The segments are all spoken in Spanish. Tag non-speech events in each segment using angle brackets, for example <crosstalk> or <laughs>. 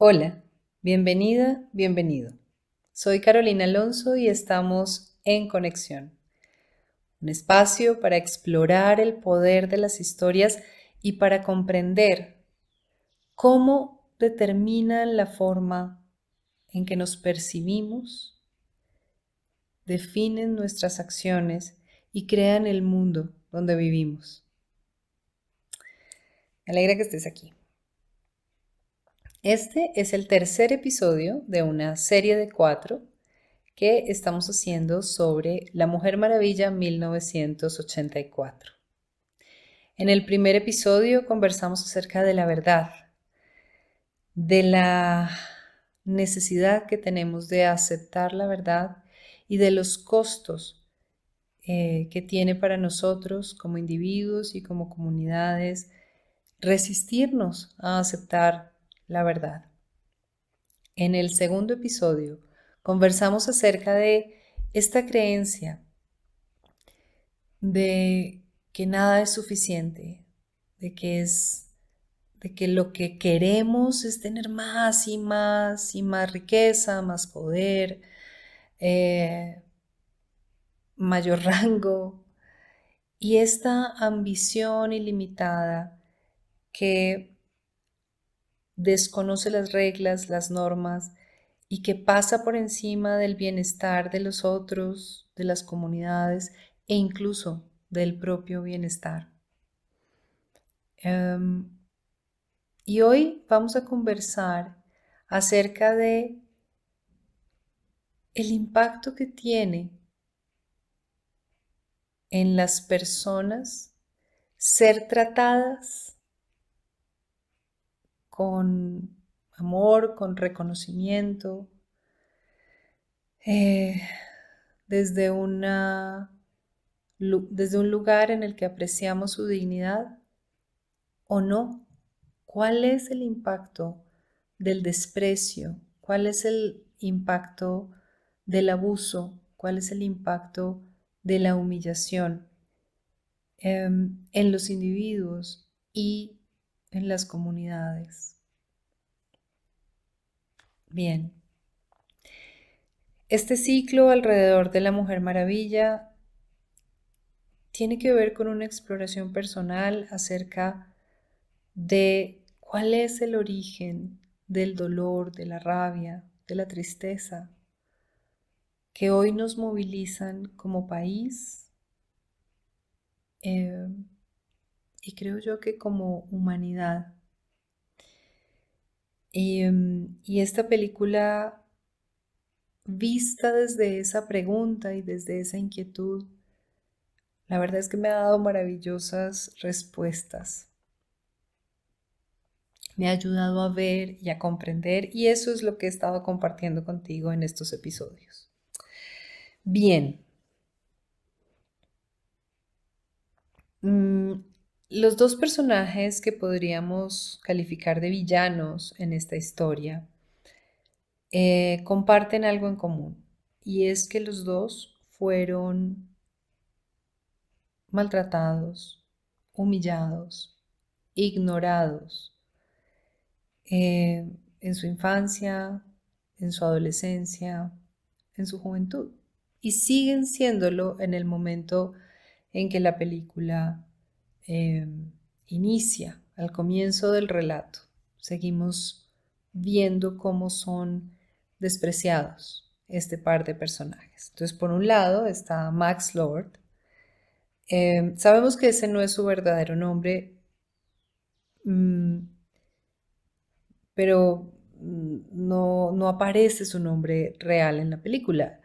Hola, bienvenida, bienvenido. Soy Carolina Alonso y estamos en Conexión, un espacio para explorar el poder de las historias y para comprender cómo determinan la forma en que nos percibimos, definen nuestras acciones y crean el mundo donde vivimos. Me alegra que estés aquí. Este es el tercer episodio de una serie de cuatro que estamos haciendo sobre La Mujer Maravilla 1984. En el primer episodio conversamos acerca de la verdad, de la necesidad que tenemos de aceptar la verdad y de los costos eh, que tiene para nosotros como individuos y como comunidades resistirnos a aceptar la verdad. En el segundo episodio conversamos acerca de esta creencia de que nada es suficiente, de que es de que lo que queremos es tener más y más y más riqueza, más poder, eh, mayor <laughs> rango y esta ambición ilimitada que desconoce las reglas, las normas y que pasa por encima del bienestar de los otros, de las comunidades e incluso del propio bienestar. Em, y hoy vamos a conversar acerca de el impacto que tiene en las personas ser tratadas con amor, con reconocimiento, eh, desde, una, desde un lugar en el que apreciamos su dignidad o no. ¿Cuál es el impacto del desprecio? ¿Cuál es el impacto del abuso? ¿Cuál es el impacto de la humillación em, en los individuos y en las comunidades. Bien. Este ciclo alrededor de la Mujer Maravilla tiene que ver con una exploración personal acerca de cuál es el origen del dolor, de la rabia, de la tristeza que hoy nos movilizan como país eh, y creo yo que como humanidad. Em, y, esta película vista desde esa pregunta y desde esa inquietud, la verdad es que me ha dado maravillosas respuestas. Me ha ayudado a ver y a comprender y eso es lo que he estado compartiendo contigo en estos episodios. Bien. Mm, los dos personajes que podríamos calificar de villanos en esta historia eh, comparten algo en común y es que los dos fueron maltratados, humillados, ignorados eh, en su infancia, en su adolescencia, en su juventud y siguen siéndolo en el momento en que la película Em, inicia al comienzo del relato. Seguimos viendo cómo son despreciados este par de personajes. Entonces, por un lado está Max Lord. Em, sabemos que ese no es su verdadero nombre, mm, pero mm, no, no aparece su nombre real en la película.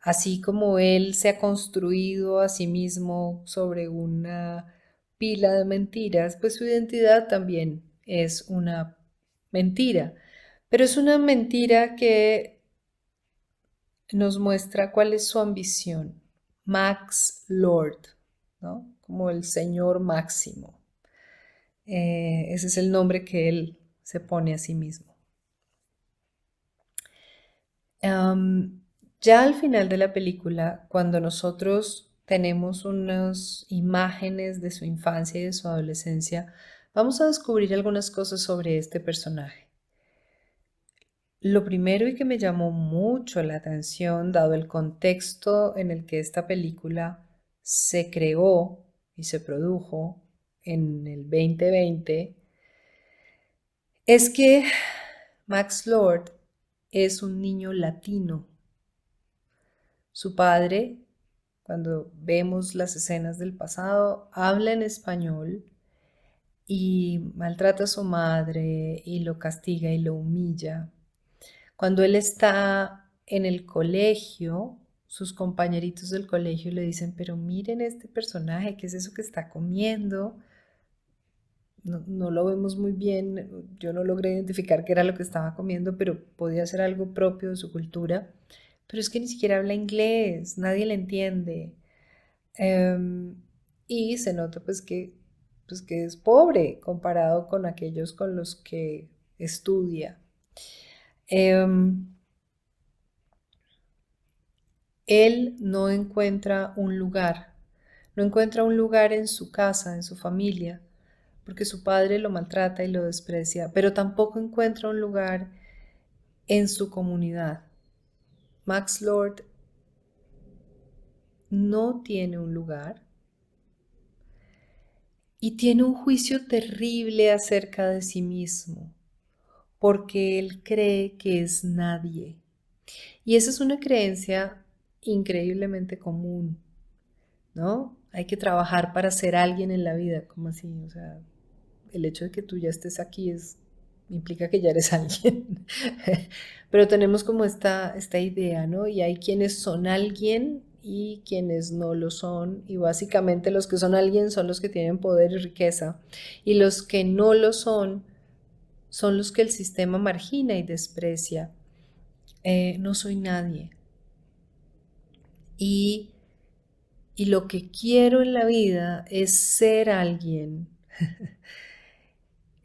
Así como él se ha construido a sí mismo sobre una pila de mentiras, pues su identidad también es una mentira. Pero es una mentira que nos muestra cuál es su ambición. Max Lord, ¿no? Como el Señor máximo. Eh, ese es el nombre que él se pone a sí mismo. ya al final de la película, cuando nosotros tenemos unas imágenes de su infancia y de su adolescencia, vamos a descubrir algunas cosas sobre este personaje. lo primero y que me llamó mucho la atención, dado el contexto en el que esta película se creó y se produjo en el 2020, es que Max Lord es un niño latino. Su padre, cuando vemos las escenas del pasado, habla en español y maltrata a su madre y lo castiga y lo humilla. Cuando él está en el colegio, sus compañeritos del colegio le dicen, pero miren este personaje, ¿qué es eso que está comiendo? No, lo vemos muy bien, yo no logré identificar qué era lo que estaba comiendo, pero podía ser algo propio de su cultura. Pero es que ni siquiera habla inglés, nadie le entiende. Em, y se nota pues que, pues que es pobre comparado con aquellos con los que estudia. Em, él no encuentra un lugar, no encuentra un lugar en su casa, en su familia, porque su padre lo maltrata y lo desprecia, pero tampoco encuentra un lugar en su comunidad. Max Lord no tiene un lugar y tiene un juicio terrible acerca de sí mismo porque él cree que es nadie. Y esa es una creencia increíblemente común, ¿no? Hay que trabajar para ser alguien en la vida, como así, o sea, el hecho de que tú ya estés aquí es implica que ya eres <laughs> alguien. Pero tenemos como esta, esta idea, ¿no? Y hay quienes son alguien y quienes no lo son. Y básicamente los que son alguien son los que tienen poder y riqueza. Y los que no lo son son los que el sistema margina y desprecia. Eh, no soy nadie. Y, y lo que quiero en la vida es ser alguien. <laughs>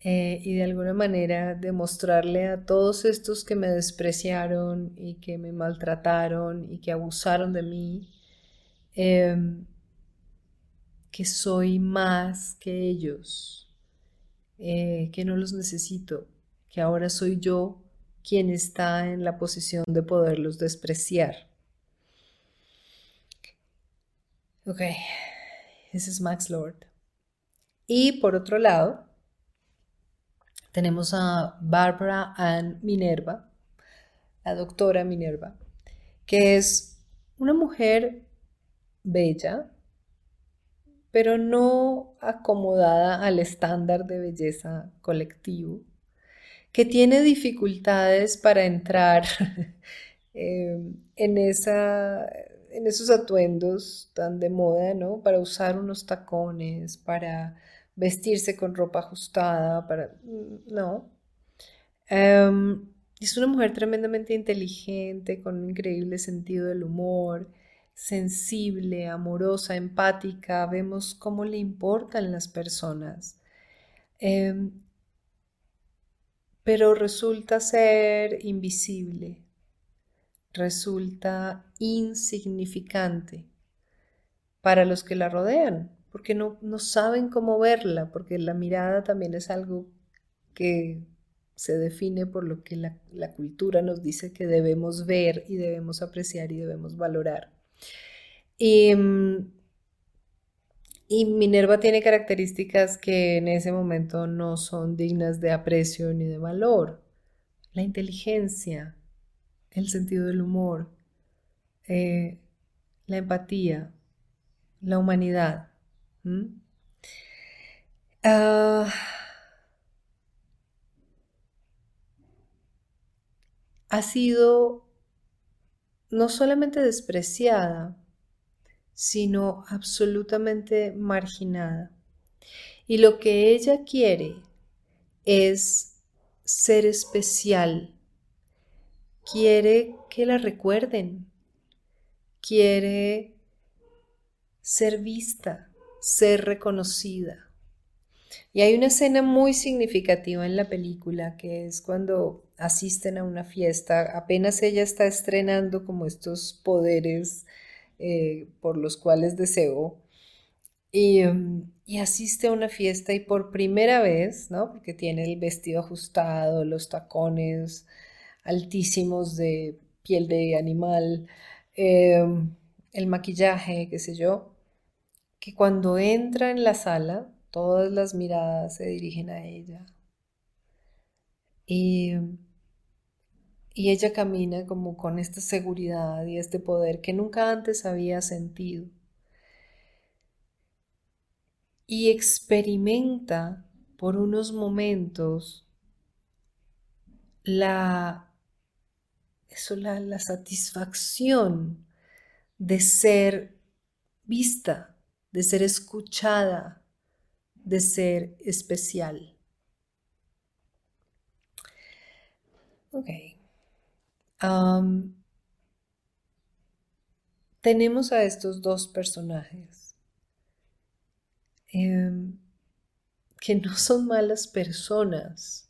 Eh, y de alguna manera demostrarle a todos estos que me despreciaron y que me maltrataron y que abusaron de mí, em, que soy más que ellos, eh, que no los necesito, que ahora soy yo quien está en la posición de poderlos despreciar. Ok, ese es Max Lord. Y por otro lado, tenemos a Barbara Ann Minerva, la doctora Minerva, que es una mujer bella, pero no acomodada al estándar de belleza colectivo, que tiene dificultades para entrar <laughs> em, en, esa, en esos atuendos tan de moda, ¿no? Para usar unos tacones, para vestirse con ropa ajustada, para... No. Em, es una mujer tremendamente inteligente, con un increíble sentido del humor, sensible, amorosa, empática, vemos cómo le importan las personas. Em, pero resulta ser invisible, resulta insignificante para los que la rodean, porque no, no saben cómo verla, porque la mirada también es algo que se define por lo que la, la cultura nos dice que debemos ver y debemos apreciar y debemos valorar. Mm, y, Minerva tiene características que en ese momento no son dignas de aprecio ni de valor. La inteligencia, el sentido del humor, eh, la empatía, la humanidad. Ah, ha sido no solamente despreciada, sino absolutamente marginada. Y lo que ella quiere es ser especial. Quiere que la recuerden. Quiere ser vista, ser reconocida. Y hay una escena muy significativa en la película que es cuando asisten a una fiesta, apenas ella está estrenando como estos poderes eh, por los cuales deseo. Em, y, asiste a una fiesta y por primera vez, ¿no? Porque tiene el vestido ajustado, los tacones, altísimos de piel de animal, em, el maquillaje, qué sé yo, que cuando entra en la sala, todas las miradas se dirigen a ella. Y, y ella camina como con esta seguridad y este poder que nunca antes había sentido. Y experimenta por unos momentos la, eso, la, la satisfacción de ser vista, de ser escuchada, de ser especial. Ok. tenemos a estos dos personajes em, que no son malas personas,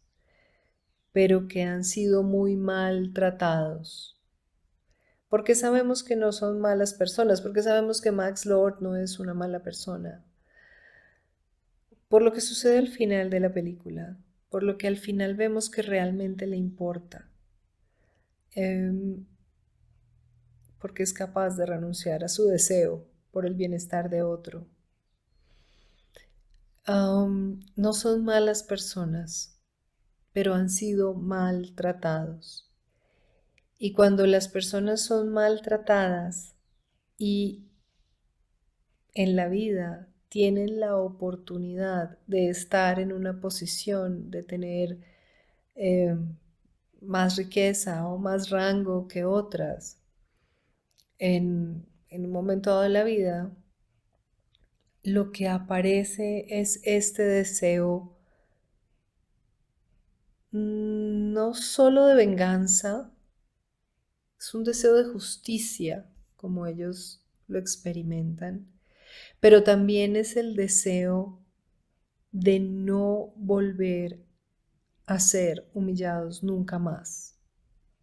pero que han sido muy maltratados. Porque sabemos que no son malas personas, porque sabemos que Max Lord no es una mala persona. Por lo que sucede al final de la película, por lo que al final vemos que realmente le importa. Em, porque es capaz de renunciar a su deseo por el bienestar de otro. no son malas personas, pero han sido maltratados. Y cuando las personas son maltratadas y en la vida tienen la oportunidad de estar en una posición, de tener em, más riqueza o más rango que otras en, en un momento dado de la vida, lo que aparece es este deseo no solo de venganza, es un deseo de justicia, como ellos lo experimentan, pero también es el deseo de no volver a ser humillados nunca más.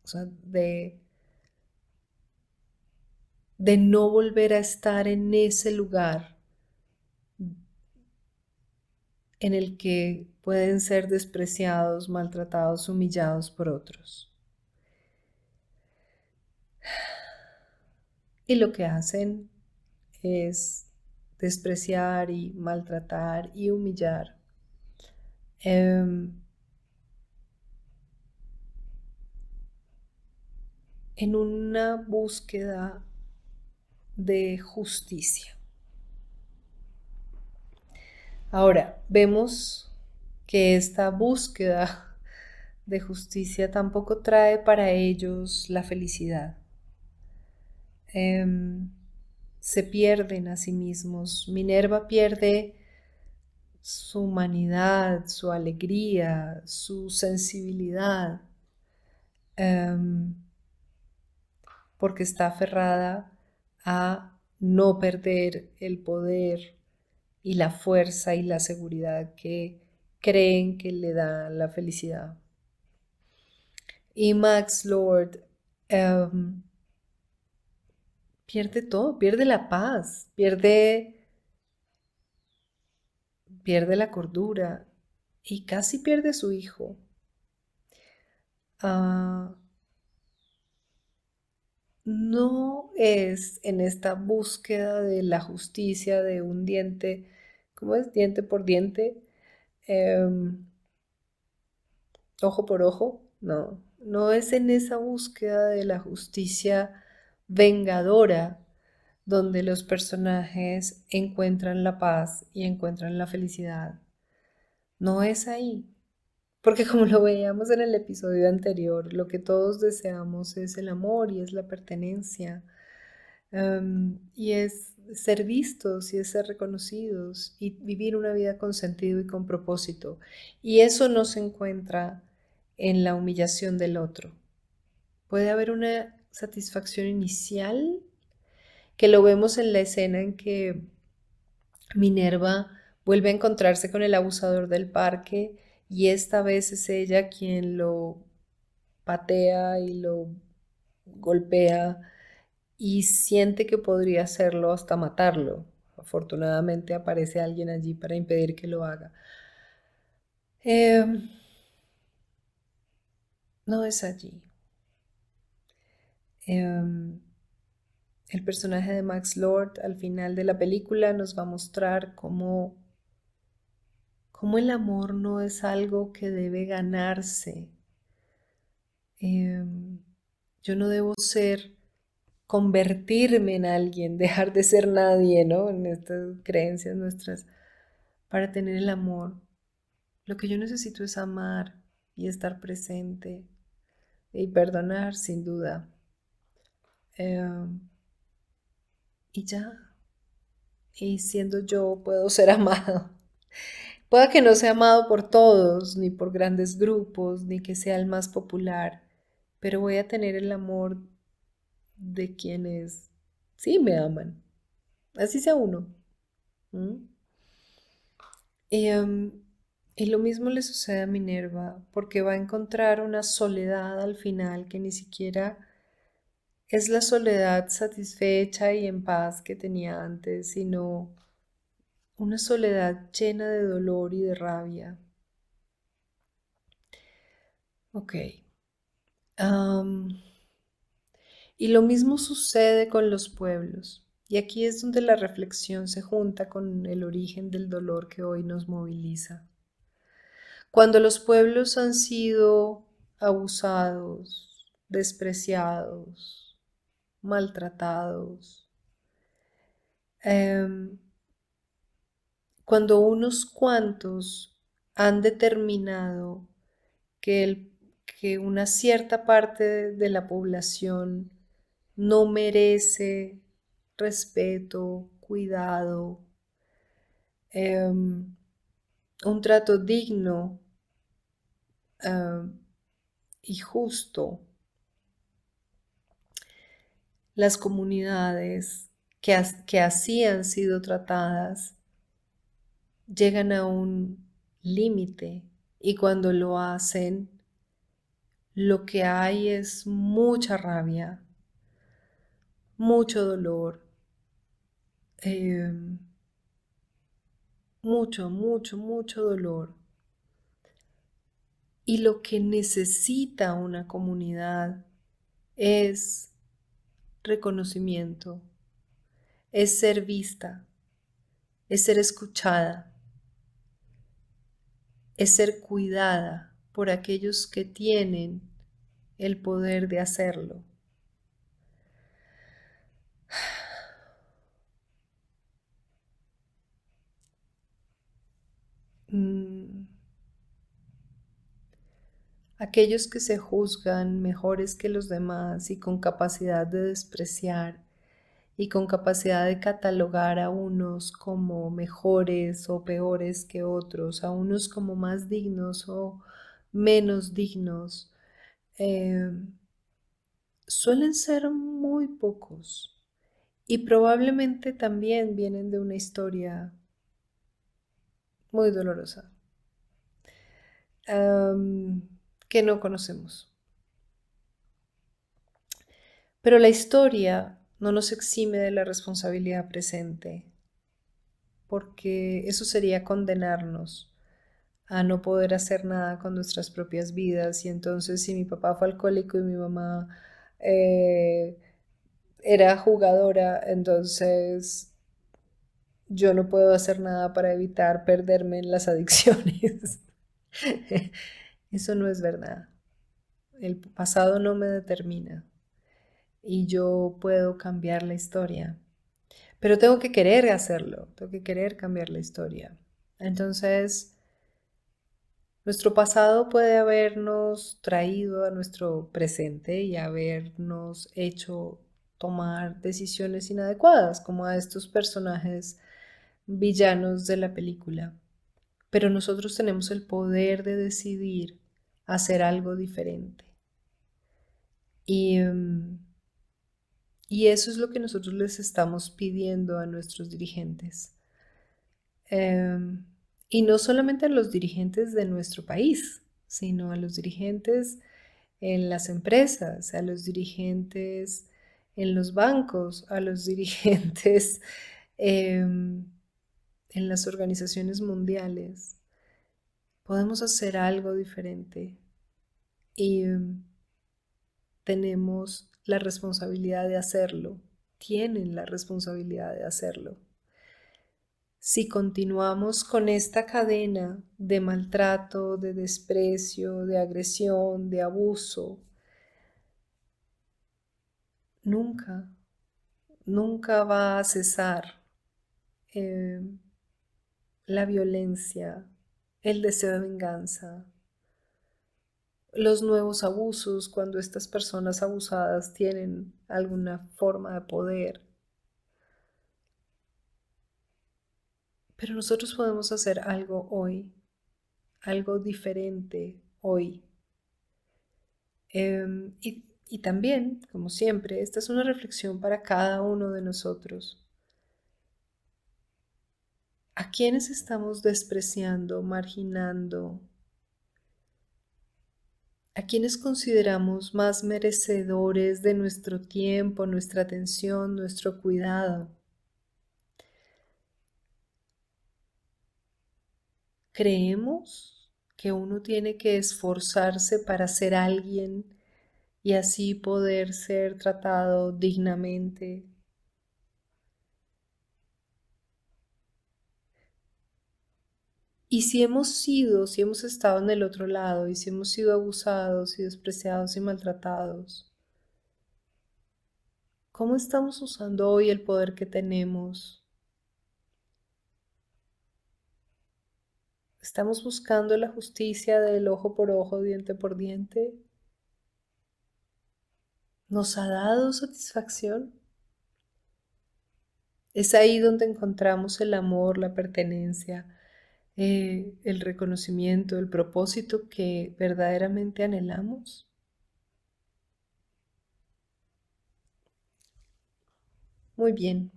O sea, de, de no volver a estar en ese lugar en el que pueden ser despreciados, maltratados, humillados por otros. Y lo que hacen es despreciar y maltratar y humillar. Em, en una búsqueda de justicia. Ahora, vemos que esta búsqueda de justicia tampoco trae para ellos la felicidad. Em, se pierden a sí mismos. Minerva pierde su humanidad, su alegría, su sensibilidad. Em, porque está aferrada a no perder el poder y la fuerza y la seguridad que creen que le da la felicidad. Y Max Lord em, pierde todo, pierde la paz, pierde, pierde la cordura y casi pierde su hijo. Ah, no es en esta búsqueda de la justicia de un diente, ¿cómo es? Diente por diente, em, ojo por ojo, no, no es en esa búsqueda de la justicia vengadora donde los personajes encuentran la paz y encuentran la felicidad. No es ahí. Porque como lo veíamos en el episodio anterior, lo que todos deseamos es el amor y es la pertenencia. Em, y es ser vistos y es ser reconocidos y vivir una vida con sentido y con propósito. Y eso no se encuentra en la humillación del otro. Puede haber una satisfacción inicial que lo vemos en la escena en que Minerva vuelve a encontrarse con el abusador del parque y esta vez es ella quien lo patea y lo golpea y siente que podría hacerlo hasta matarlo. Afortunadamente aparece alguien allí para impedir que lo haga. Em, no es allí. Em, el personaje de Max Lord al final de la película nos va a mostrar cómo, cómo el amor no es algo que debe ganarse. Em, yo no debo ser, convertirme en alguien, <laughs> dejar de ser nadie, ¿no? En estas creencias nuestras, para tener el amor. Lo que yo necesito es amar y estar presente y perdonar, sin duda. Em, y ya. Y siendo yo puedo ser <laughs> amado. Pueda que no sea amado por todos, ni por grandes grupos, ni que sea el más popular, pero voy a tener el amor de quienes sí me aman. Así sea uno. Y, em, y lo mismo le sucede a Minerva, porque va a encontrar una soledad al final que ni siquiera es la soledad satisfecha y en paz que tenía antes, sino una soledad llena de dolor y de rabia. Ok. y lo mismo sucede con los pueblos. Y aquí es donde la reflexión se junta con el origen del dolor que hoy nos moviliza. Cuando los pueblos han sido abusados, despreciados, maltratados. Em, cuando unos cuantos han determinado que, que una cierta parte de la población no merece respeto, cuidado, em, un trato digno em, y justo las comunidades que, que así han sido tratadas llegan a un límite y cuando lo hacen, lo que hay es mucha rabia, mucho dolor, em, mucho, mucho, mucho dolor. Y lo que necesita una comunidad es reconocimiento, es ser vista, es ser escuchada, es ser cuidada por aquellos que tienen el poder de hacerlo. <sighs> Mm. Aquellos que se juzgan mejores que los demás y con capacidad de despreciar y con capacidad de catalogar a unos como mejores o peores que otros, a unos como más dignos o menos dignos, em, suelen ser muy pocos y probablemente también vienen de una historia muy dolorosa que no conocemos. Pero la historia no nos exime de la responsabilidad presente, porque eso sería condenarnos a no poder hacer nada con nuestras propias vidas. Y entonces si mi papá fue alcohólico y mi mamá eh, era jugadora, entonces yo no puedo hacer nada para evitar perderme en las adicciones. <laughs> Eso no es verdad. El pasado no me determina y yo puedo cambiar la historia. Pero tengo que querer hacerlo, tengo que querer cambiar la historia. Entonces, nuestro pasado puede habernos traído a nuestro presente y habernos hecho tomar decisiones inadecuadas, como a estos personajes villanos de la película. Pero nosotros tenemos el poder de decidir hacer algo diferente. Y, em, y eso es lo que nosotros les estamos pidiendo a nuestros dirigentes. Em, y no solamente a los dirigentes de nuestro país, sino a los dirigentes en las empresas, a los dirigentes en los bancos, a los <laughs> dirigentes em, en las organizaciones mundiales podemos hacer algo diferente. Y, tenemos la responsabilidad de hacerlo, tienen la responsabilidad de hacerlo. Si continuamos con esta cadena de maltrato, de desprecio, de agresión, de abuso, nunca, nunca va a cesar eh, la violencia, el deseo de venganza, los nuevos abusos cuando estas personas abusadas tienen alguna forma de poder. Pero nosotros podemos hacer algo hoy, algo diferente hoy. Em, y, y también, como siempre, esta es una reflexión para cada uno de nosotros. ¿A quiénes estamos despreciando, marginando, a quienes consideramos más merecedores de nuestro tiempo, nuestra atención, nuestro cuidado. Creemos que uno tiene que esforzarse para ser alguien y así poder ser tratado dignamente, Y si hemos sido, si hemos estado en el otro lado, y si hemos sido abusados y despreciados y maltratados, ¿cómo estamos usando hoy el poder que tenemos? ¿Estamos buscando la justicia del ojo por ojo, diente por diente? ¿Nos ha dado satisfacción? Es ahí donde encontramos el amor, la pertenencia, eh, el reconocimiento, el propósito que verdaderamente anhelamos? Muy bien.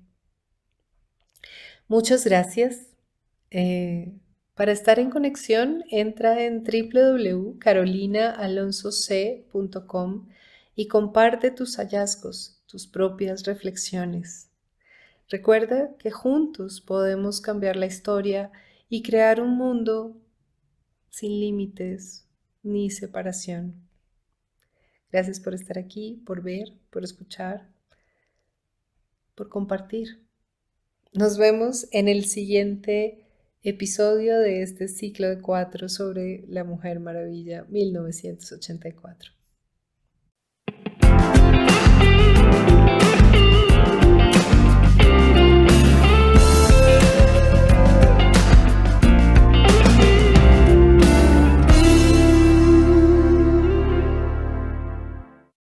Muchas gracias. Eh, para estar en conexión, entra en www.carolinaalonsoc.com y comparte tus hallazgos, tus propias reflexiones. Recuerda que juntos podemos cambiar la historia y crear un mundo sin límites ni separación. Gracias por estar aquí, por ver, por escuchar, por compartir. Nos vemos en el siguiente episodio de este ciclo de cuatro sobre la Mujer Maravilla 1984.